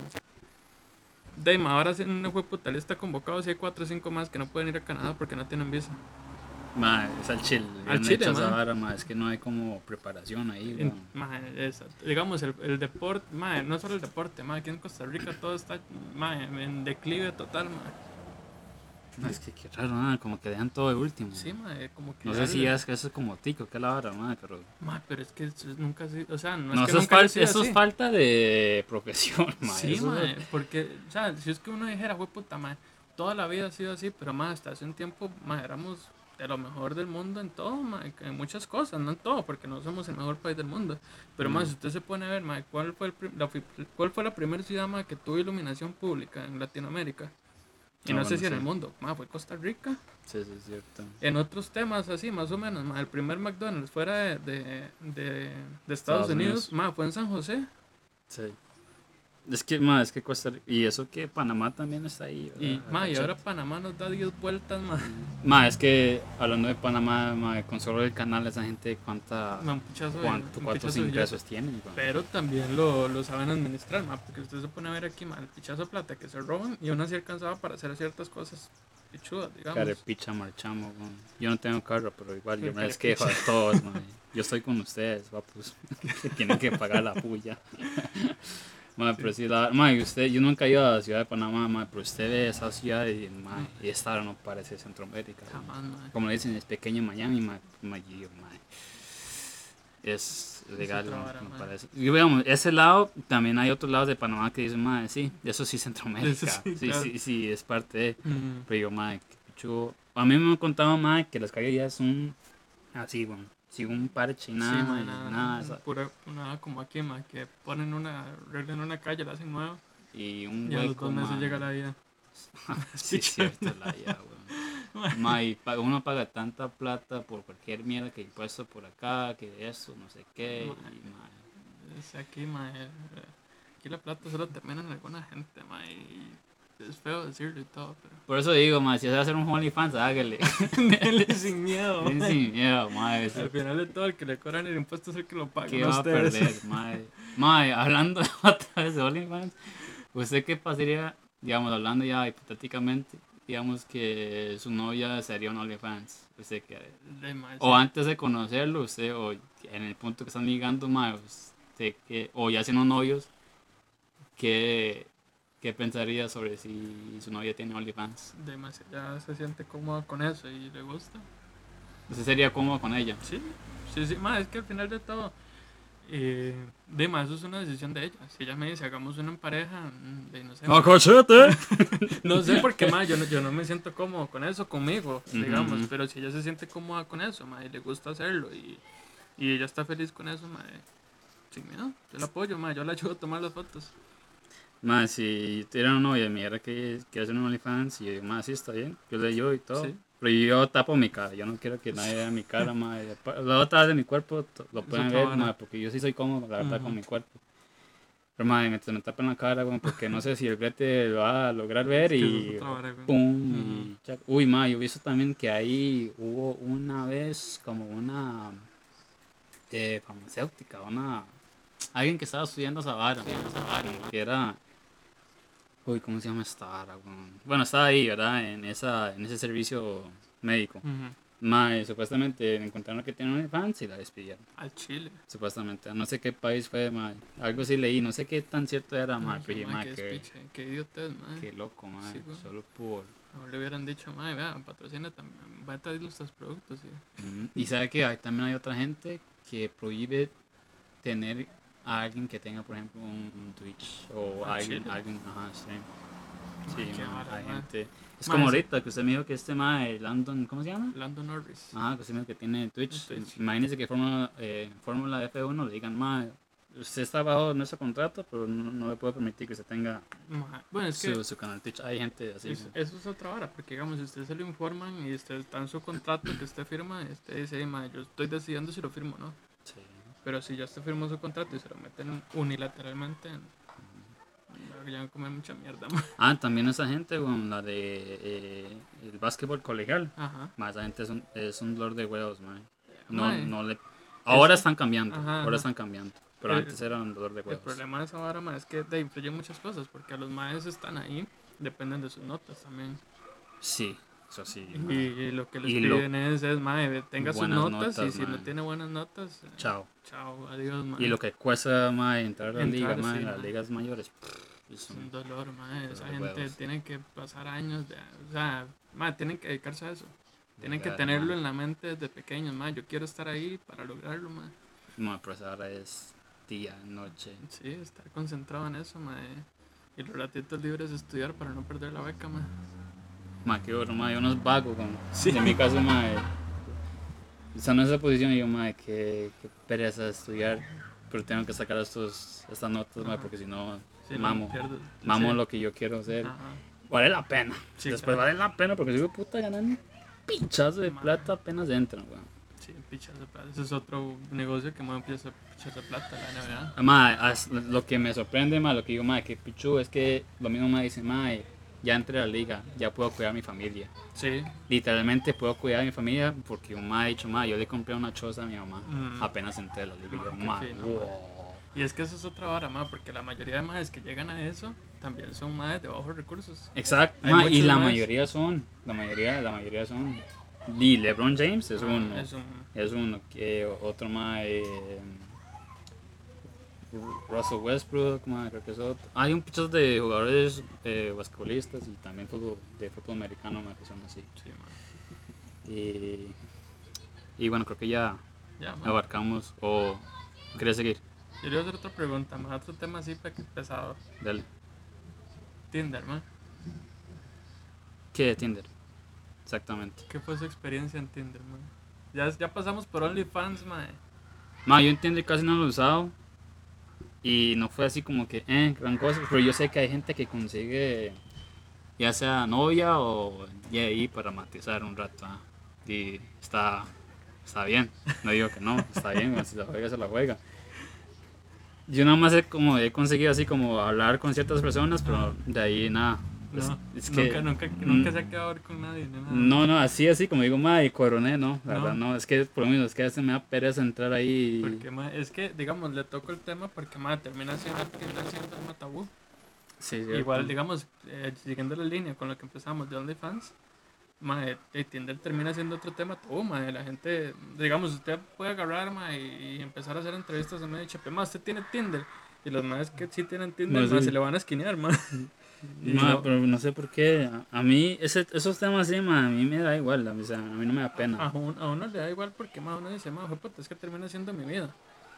Deima, ahora si un fue puta lista convocado, si hay 4 o 5 más que no pueden ir a Canadá porque no tienen visa. Ma, es al chile. Al chile, esa ma. vara, ma, Es que no hay como preparación ahí, En- ma, digamos, el, el deporte, ma, no solo el deporte, ma, aquí en Costa Rica todo está ma, en, declive total. Ma. Ma, Es que qué raro, ma, Como que dejan todo de último. Sí, ma, eh, como que. No sé si es que eso es como tico, que es la vara, ma, pero. Ma, pero es que nunca o sea, no, No, es que eso, es nunca fal- eso es falta de profesión, ma. Sí, eso es- porque, o sea, si es que uno dijera, güey, puta, mae, toda la vida ha sido así, pero más hasta hace un tiempo, mae, éramos de lo mejor del mundo en todo, mae, en muchas cosas, no en todo, porque no somos el mejor país del mundo. Pero, más, Mm. si usted se pone a ver, mae, ¿cuál fue, el la, ¿cuál fue la primera ciudad, mae, que tuvo iluminación pública en Latinoamérica? Y Ah, no sé si en el mundo, mae, fue Costa Rica. Sí, sí, es cierto. En otros temas así, más o menos, mae, el primer McDonald's fuera de, de, de, de Estados, Estados Unidos, Unidos. mae, fue en San José. Sí. Es que, ma, es que Rica. Y eso que Panamá también está ahí. Y, ¿verdad? y Cachete. ahora Panamá nos da 10 vueltas, mae. Ma, es que hablando de Panamá, ma, con solo el canal, esa gente, ¿cuánta, pichazo de- cuánto, cuántos ingresos tienen? güey? Pero también lo, lo saben administrar, ma, porque usted se pone a ver aquí, ma, el pichazo de plata que se roban y aún así alcanzaba para hacer ciertas cosas pichudas, digamos. Carepicha marchamos, güey. Yo no tengo carro, pero igual yo me les quejo a todos, ma. Yo estoy con ustedes, papus. *laughs* que tienen que pagar la *laughs* puya. Ma, pero sí, la, ma, y usted, yo nunca he ido a la ciudad de Panamá, ma, pero usted ve esa ciudad y, ma, y esta no parece Centroamérica. Jamás, ma. Como le dicen, es pequeño Miami, ma, ma, y yo, ma, es legal, ma, vara, me ma. parece. Y veamos, ese lado, también hay otros lados de Panamá que dicen, ma, sí, eso sí es Centroamérica. Eso sí, sí, claro. sí, sí, es parte de... Mm. Pero yo, madre, pichudo. A mí me han contado, madre, que las calles ya son así, bueno, sin un parche, nada, sí, nada, nada, esa- pura, nada como aquí, ma, que ponen una, arreglan una calle, la hacen nueva y un y a los hueco, dos meses llega la vida. *laughs* sí, *laughs* es cierto, la ya, weón. *laughs* Ma, y pa- uno paga tanta plata por cualquier mierda que impuesto por acá, que eso, no sé qué, Ma. y, ma, Es aquí, ma, eh, aquí la plata solo termina en alguna gente, ma, y es feo decirlo y todo, pero... Por eso digo, ma, si se va a hacer un OnlyFans, hágale. *laughs* Dele sin miedo, sin miedo, ma, eso- Al final de todo, el que le cobran el impuesto es el que lo paga. ¿Qué no va a ustedes. perder, *laughs* mae? Mae, hablando *laughs* otra vez de OnlyFans, ¿usted qué pasaría, digamos, hablando ya hipotéticamente, digamos que su novia sería un OnlyFans? ¿Usted qué haría? Más, O antes de conocerlo, usted, o en el punto que están ligando, mae, usted que, o ya siendo novios, ¿qué, ¿qué pensaría sobre si su novia tiene OnlyFans? Demasiado, ya se siente cómoda con eso y le gusta. ¿Usted sería cómodo con ella? Sí, sí, sí, ma, es que al final de todo, eh, de más, eso es una decisión de ella. Si ella me dice, hagamos una en pareja, mm, de, no sé. ¡A cachete! *laughs* No sé por qué, ma, yo no, yo no me siento cómodo con eso conmigo, digamos, ujú. pero si ella se siente cómoda con eso, ma, y le gusta hacerlo, y, y ella está feliz con eso, ma, eh, sin miedo, yo la apoyo, ma, yo la ayudo a tomar las fotos. Más, si tuviera una novia me dijera que, que hace un OnlyFans, y yo, más, sí, está bien, yo le ayudo y todo. Sí. Pero yo tapo mi cara, yo no quiero que nadie vea mi cara, ma. y apa- La otra de mi cuerpo lo pueden ver, ma, porque yo sí soy cómodo, la verdad, con mi cuerpo. Pero, ma, mientras me tapan la cara, güey, porque no sé si el brete lo va a lograr ver Es que eso y... vara. Pum, y Uy, ma, yo he visto también que ahí hubo una vez como una eh, farmacéutica, una alguien que estaba estudiando esa vara, que era uy, ¿cómo se llama esta? Bueno, estaba ahí, ¿verdad? En esa en ese servicio médico. Ujú. Ma, y supuestamente encontraron que tenía OnlyFans y la despidieron. Al chile. Supuestamente, no sé qué país fue, ma. Algo sí leí, no sé qué tan cierto era, ma. Ay, pero dije, ma, ma, qué despiche, qué idiotez, ma. qué loco, ma. Sí, güey. Solo por Ahora le hubieran dicho, ma, vea, patrocina también, va a traer nuestros productos, sí. Ujú. Y sabe que hay, también hay otra gente que prohíbe tener a alguien que tenga, por ejemplo, un, un Twitch o Ah, alguien, chile. alguien, ajá, stream. Ma, Sí, hay gente. Es como ahorita que usted me dijo que este ma, de Landon, ¿cómo se llama? Lando Norris. Ajá, que usted me dijo que tiene Twitch. Twitch. Imagínese que Fórmula eh, Fórmula F1 le digan, ma, usted está bajo nuestro contrato, pero no, no le puedo permitir que usted tenga Bueno, es que su, su canal Twitch. Hay gente así. es- eso es otra hora, porque digamos, si usted se lo informan y usted está en su contrato que usted firma, usted dice, "Ey, ma, yo estoy decidiendo si lo firmo o no. Pero si ya usted firmó su contrato y se lo meten unilateralmente, ya van a comer mucha mierda. *laughs* Ah, también esa gente con la de eh, el básquetbol colegial. Ajá. Más esa gente es un, es un dolor de huevos, man. No, Mae, no le... Ahora están cambiando, Ajá, ahora ajá. están cambiando. Pero El- antes era un dolor de El huevos. problema de esa vara, ma, es que de, influyen muchas cosas, porque a los maes están ahí, dependen de sus notas también. Sí, eso sí. Y, mae. y lo que les Y lo- piden es, es, mae, tenga sus Buenas notas, y notas, si no mae. tiene buenas notas, eh, Chao. chao, adiós, mae. Y lo que cuesta más entrar a la liga, Entrar, sí, en las mae. ligas mayores. es un- dolor, mae. Esa de gente huevos. tiene que pasar años de, o sea, mae, tienen que dedicarse a eso. Tienen que tenerlo mae. en la mente desde pequeños, mae. Yo quiero estar ahí para lograrlo, mae. Mae, pues ahora es día, noche. Sí, estar concentrado en eso, mae. Y los ratitos libres estudiar para no perder la beca, mae. Más que oro, más unos vagos. Con... Sí. En mi caso, más. Estando en esa posición, yo, más, que pereza de estudiar. Pero tengo que sacar estos, estas notas, Ajá. porque si no, Sí, no, mamo. pierdes- Mamo sí. lo que yo quiero hacer. Ajá. Vale la pena. Sí, Después claro. vale la pena porque si puta ganan un pinchazo de Ma. plata apenas entran, weón. Sí, pichas de plata. Ese es otro negocio que mueve pichas de plata, la NBA. Ma, lo que me sorprende, ma, lo que digo, ma, que pichu es que lo mismo me dice, ma, ya entré a la liga, ya puedo cuidar a mi familia. Sí, Literalmente puedo cuidar a mi familia porque un ma ha dicho, ma, yo le compré una choza a mi mamá Mm. apenas entré a la liga. Yo, Ma, ma, wow. y es que eso es otra vara, más, porque la mayoría de madres que llegan a eso también son madres de bajos recursos. Exacto, ma, y la mayoría son, la mayoría, la mayoría son. Y LeBron James es Ah, uno. Es un, Es uno que otro más eh, Russell Westbrook, ma, creo que es otro. Hay un pichos de jugadores eh, basquetbolistas y también fútbol, de fútbol americano ma, que son así. sí. Y, y bueno, creo que ya abarcamos. ¿O quería seguir? Yo le voy a hacer otra pregunta, más otro tema así pe- pesado. Dale. Tinder, ma. ¿Qué de Tinder? Exactamente. ¿Qué fue su experiencia en Tinder, ma? Ya, ya pasamos por OnlyFans, ma. Ma, yo en Tinder casi no lo he usado. Y no fue así como que, eh, gran cosa. Pero yo sé que hay gente que consigue, ya sea novia o ya ahí para matizar un rato. ah. Y está, está bien. No digo que no, está bien. Si la juega, se la juega. Yo nada más he, como, he conseguido así como hablar con ciertas personas, pero de ahí nada. No, Es- es que- nunca, nunca, nunca se ha quedado a ver con nadie, nada. No, no, así, así como digo, ma, y coroné, no, la No. verdad, no, es que por lo mismo, es que a veces me da pereza entrar ahí y... Porque, ma, es que, digamos, le toco el tema porque, ma, termina siendo, termina siendo el tabú. Sí. Igual, digamos, eh, siguiendo la línea con lo que empezamos de OnlyFans, eh, Tinder termina siendo otro tema tabú, mae. La gente, digamos, usted puede agarrar, mae, y empezar a hacer entrevistas en medio mae, usted tiene Tinder. Y los más que sí tienen Tinder, No, sí. se le van a esquinear, mae. *laughs* Ma, no- pero no sé por qué. A, a mí, ese, esos temas así, ma, a mí me da igual. O sea, a mí no me da pena. a, un- a uno le da igual porque más uno dice, más puta, es que termina siendo mi vida.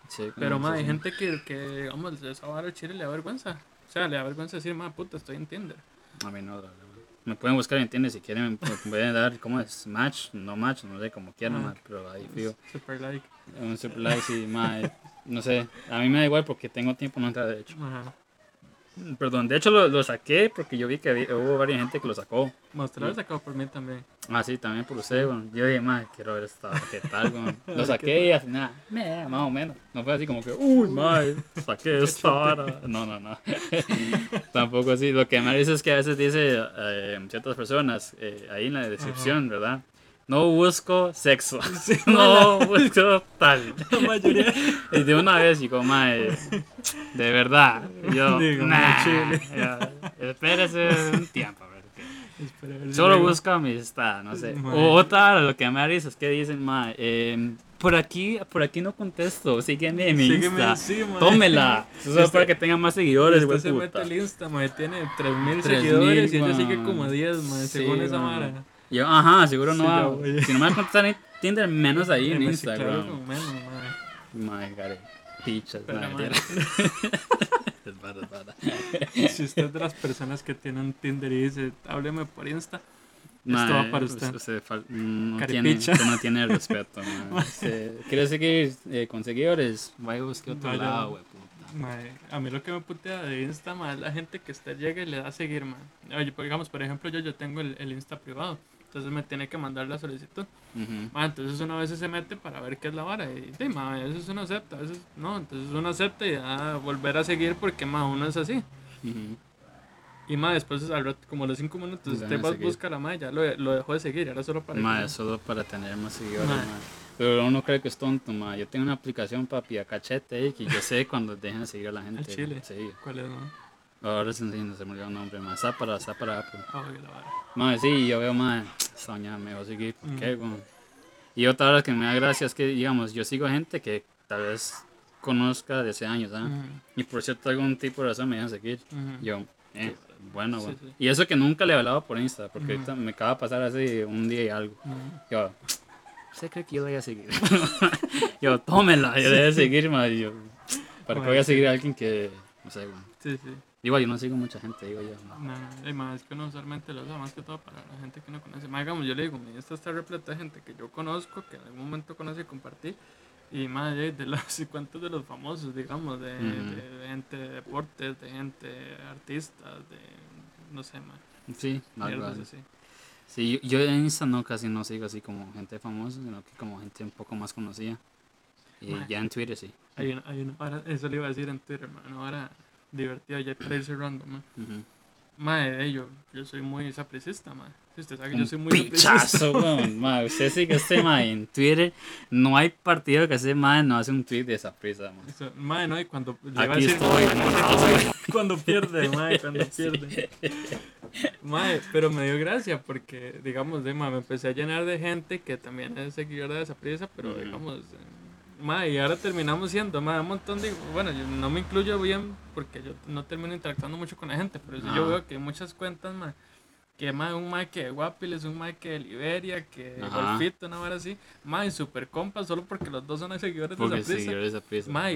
Sí, Pero más sí, hay sí. gente que, que digamos, esa vara al chile le da vergüenza. O sea, le da vergüenza decir, más puta, estoy en Tinder. A mí no. Me pueden buscar en Tinder si quieren. Me pueden dar, ¿cómo es? Match, no match, no sé, como quieran, Ah. ma, pero ahí fijo. Super like. Un super like, sí, ma, eh, no sé. A mí me da igual porque tengo tiempo no entrar, de hecho. Ajá. Perdón, de hecho lo, lo saqué porque yo vi que había- hubo varias gente que lo sacó. Mostrar lo sacado por mí también. Ah, sí, también por usted, bueno. Yo dije, madre, quiero ver esta, *laughs* qué tal, weón. Lo saqué y al final, meh, más o menos. No fue así como que, uy, madre, saqué *laughs* esta vara. No, no, no. *laughs* Tampoco así. Lo que me dice es que a veces dice eh, ciertas personas eh, ahí en la descripción, ¿verdad? No busco sexo. *laughs* *laughs* no busco tal. *laughs* La mayoría. Y de una vez, digo, madre, de verdad. Yo, Digo, nah, ya, espérese un tiempo, si Solo busco amistad, no sé. Mae. O otra, lo que me risa es que dicen, mae, eh, por aquí, por aquí no contesto, sígueme en mi Sígueme Insta. mae. Tómela. Eso es Este- para que tenga más seguidores, güey, se mete puta. al Insta, mae, tiene 3000 3.000, seguidores y ella sigue mae. como 10, mae, Sí, según esa mae. Yo, ajá, seguro no Sí, hago. voy. Si no me va a contestar en Tinder, menos ahí en claro, Instagram. como menos. Mae, care. Pichas, mae, *laughs* Es vara, es *laughs* si usted es de las personas que tienen Tinder y dice, hábleme por Insta, Mae, esto va para usted. usted fal- no tiene, usted no tiene respeto. *laughs* Usted ¿Quiere seguir eh, con seguidores? Vaya a buscar otro Vaya. lado, güey. Mae, a mí lo que me putea de Insta, es la gente que usted llega y le da a seguir, mae. Oye, pues, digamos, por ejemplo, yo, yo tengo el, el Insta privado, entonces me tiene que mandar la solicitud. Ujú. Mae, entonces uno a veces se mete para ver qué es la vara. Y sí, mae, a veces uno acepta, a veces no. Entonces uno acepta y ya volver a seguir porque mae, uno es así. Ujú. Y mae, después al rato, como a los 5 minutos, usted de va a seguir. buscar a mae, ya lo, lo dejó de seguir, era solo para Mae, que- solo para tener más seguidores. Pero uno cree que es tonto, mae. Yo tengo una aplicación para cachete ahí que yo sé cuando dejan de seguir a la gente. chile? Sí. ¿Cuál es, mae? Ahora se, no se me olvidó el nombre, mae. Está para, está para Apple. Ah, oye, la vara. Mae, sí, yo veo, mae, esta mañana me voy a seguir. ¿Por Mm. qué, weón? Y otra cosa que me da gracia es que, digamos, yo sigo gente que tal vez conozca de hace años, ¿ah? Ujú, Y por cierto, algún tipo de razón me dejan seguir. ujú. Yo, eh, bueno, bueno. sí. Y eso que nunca le hablaba por Insta, porque Ujú. ahorita me acaba de pasar hace un día y algo. Ujú. Yo, ¿usted cree que yo voy a seguir? *laughs* yo, tómela, yo debe seguir, madre. Yo, ¿para qué voy a seguir a alguien que, no sé, bueno. Sí, sí. Igual yo no sigo mucha gente, digo yo. ¿no? Y más es que uno usualmente lo usa más que todo para la gente que uno conoce. Más digamos, yo le digo, mi Insta está repleto de gente que yo conozco, que en algún momento conocí y compartí. Y más de, de los *laughs* y cuántos de los famosos, digamos, de, de- de gente de deportes, de gente artistas, de no sé, más. Sí, así. Sí, yo yo en Insta no casi no sigo así como gente famosa, sino que como gente un poco más conocida. Y Mae. ya en Twitter sí. Hay una, hay una vara- eso le iba a decir en Twitter, man, una vara divertida ya para cerrando, man. Ujú. Mae, eh, yo, yo soy muy sapricista, man. Si usted sabe que yo soy muy pichazo, *laughs* weón. Mae, usted sigue este mae en Twitter. No hay partido que ese mae no hace un tweet de esa prisa, mae. Eso, Mae, no, y cuando Aquí decir- estoy, *laughs* mae. cuando pierde, *laughs* mae, cuando Sí. pierde. Mae, pero me dio gracia porque, digamos, de, mae, me empecé a llenar de gente que también es seguidora de esa prisa, pero digamos, eh, mae, y ahora terminamos siendo, mae, un montón de, bueno, yo no me incluyo bien porque yo no termino interactuando mucho con la gente, pero yo Ajá. veo que hay muchas cuentas, mae, que mae, un mae que de Guapiles, un mae que de Liberia, que de. Golfito, una vara así, mae, super compas, solo porque los dos son seguidores de Porque esa prisa. seguidores de esa prisa. Ma, y,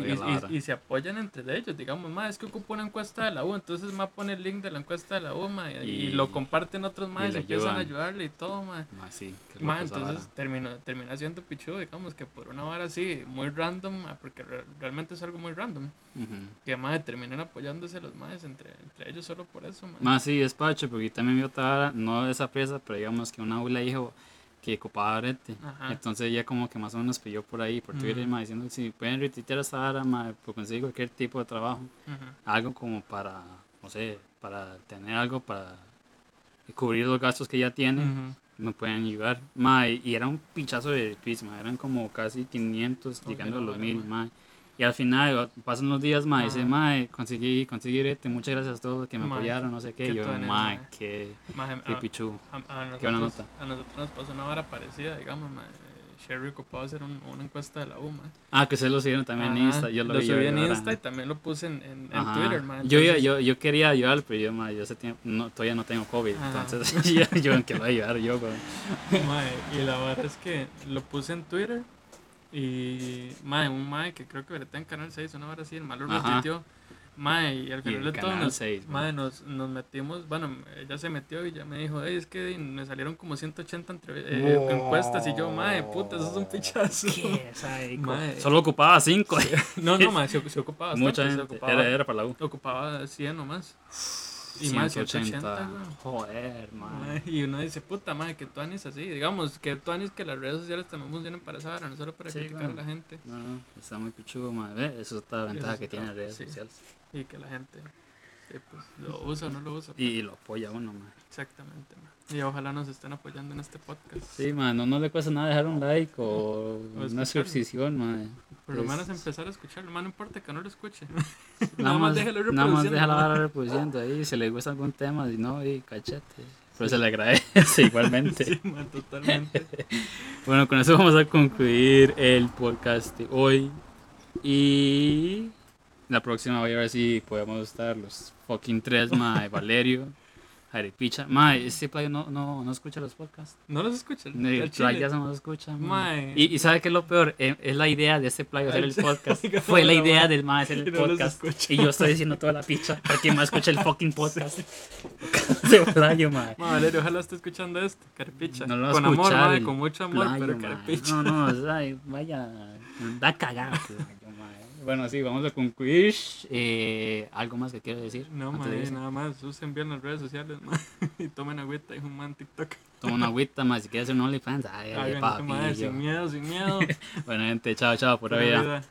y- y se apoyan entre ellos, digamos, ma, es que ocupo una encuesta de la U, entonces ma pone el link de la encuesta de la U, ma, y, lo comparten otros ma, y y se le empiezan a ayudarle y todo, ma. Ma, sí, qué Ma, loco esa entonces termina, termina siendo pichudo, digamos, que por una vara así, muy random, porque re- realmente es algo muy random, que ma, terminan apoyándose los maes entre, entre ellos solo por eso, ma. Más sí, es pacho, porque también vi otra vara, no de esa presa, pero digamos que una abuela dijo que ocupaba arete. Ajá. Entonces ella como que más o menos pilló por ahí, por Twitter, Ujú. ma, diciendo si pueden retuitear esta vara, ma, pues conseguir cualquier tipo de trabajo. Ujú. Algo como para, no sé, para tener algo para cubrir los gastos que ya tiene, Ujú. me pueden ayudar. Ma, y, era un pinchazo de retweets, ma, eran como casi 500, Oye, llegando a los mil, ma. Y al final, pasan los días, ma, dice, Ajá. ma, conseguí, conseguí arete, muchas gracias a todos que me apoyaron, no sé qué. yo, tuanis, ma, ma. qué, Ma, qué a- pichu. A, Qué buena nota. a nosotros nos pasó una vara parecida, digamos, ma, eh, Sherry ocupaba hacer un- una encuesta de la U, mae. Ah, que se lo siguieron también en Ajá, Insta. Yo lo, vi subí en. Insta y también lo puse en, en, en. Twitter, mae. yo, Entonces, yo, yo quería ayudar, pero yo, ma, yo ese tiempo, no, todavía no tengo COVID. Ajá. Entonces, *laughs* yo, yo en que lo voy a ayudar yo, güey. Mae, y la verdad es que lo puse en Twitter y mae, un mae que creo que ahorita en Canal 6, una hora así, el malo lo retuiteó. Mae, y al Y final el de todo Canal nos, 6, mae, nos, nos metimos, bueno, ella se metió y ya me dijo, "Ey, es que me salieron como 180 entrev- eh, Wow. encuestas y yo, mae, puta, eso es un pichazo. ¿Qué? Sádico. Mae. Solo ocupaba 5. No, no, mae, *laughs* se, se ocupaba Mucha se gente. ocupaba, Era, era para la U. ocupaba 100 nomás. Y más 180, 180. güey. Joder, man. Mae, Y uno dice, puta madre, que tú anis así. Digamos, que tú anis que las redes sociales también funcionan para vara, no solo para Sí, criticar claro. a la gente. No, no, está muy pichudo, man. Ve, Eso es otra ventaja que tienen las redes sí. sociales. Y que la gente eh, pues, lo usa o no lo usa. Y lo apoya uno, man. Exactamente. Y ojalá nos estén apoyando en este podcast. Sí, man, no, no le cuesta nada dejar un like o O una suscripción, man. Por lo Es- menos empezar a escucharlo, man, no importa que no lo escuche. *laughs* Nada más, déjalo nada más reproduciendo, la man. vara reproduciendo ahí. Si le gusta algún tema, si no, y cachete. Pero se le agradece *laughs* igualmente. Sí, man, totalmente. *laughs* Bueno, con eso vamos a concluir el podcast de hoy. Y la próxima voy a ver si podemos estar los fucking tres, mae, Valerio, Jaripicha. Mae, este playo no, no, no escucha los podcasts. ¿No los escuchan? El chile. playo no los escucha. mae. Mae. Y, y ¿sabe qué es lo peor? Eh, Es la idea de este playo hacer el podcast. *laughs* Fue la idea mae. del mae hacer el no podcast. escucha. Y yo estoy diciendo toda la picha. Porque más escucha el fucking *laughs* podcast. *laughs* De playo, mae. Ma, Valerio, ojalá esté escuchando esto, carpicha. No lo con amor, escuchar el con mucho amor, playo, pero mae. carpicha. No, no, o sea, vaya, da cagado. Bueno, sí, vamos a concluir. Eh, ¿Algo más que quiero decir? No, de madre, irse? nada más. Usen bien las redes sociales, ma, *laughs* y tomen agüita y un man TikTok. Toma una agüita más si quieres hacer un OnlyFans. Ay, ay, Hagan, papi. madre, sin miedo, sin miedo. *laughs* Bueno, gente, chao, chao, por ya. vida.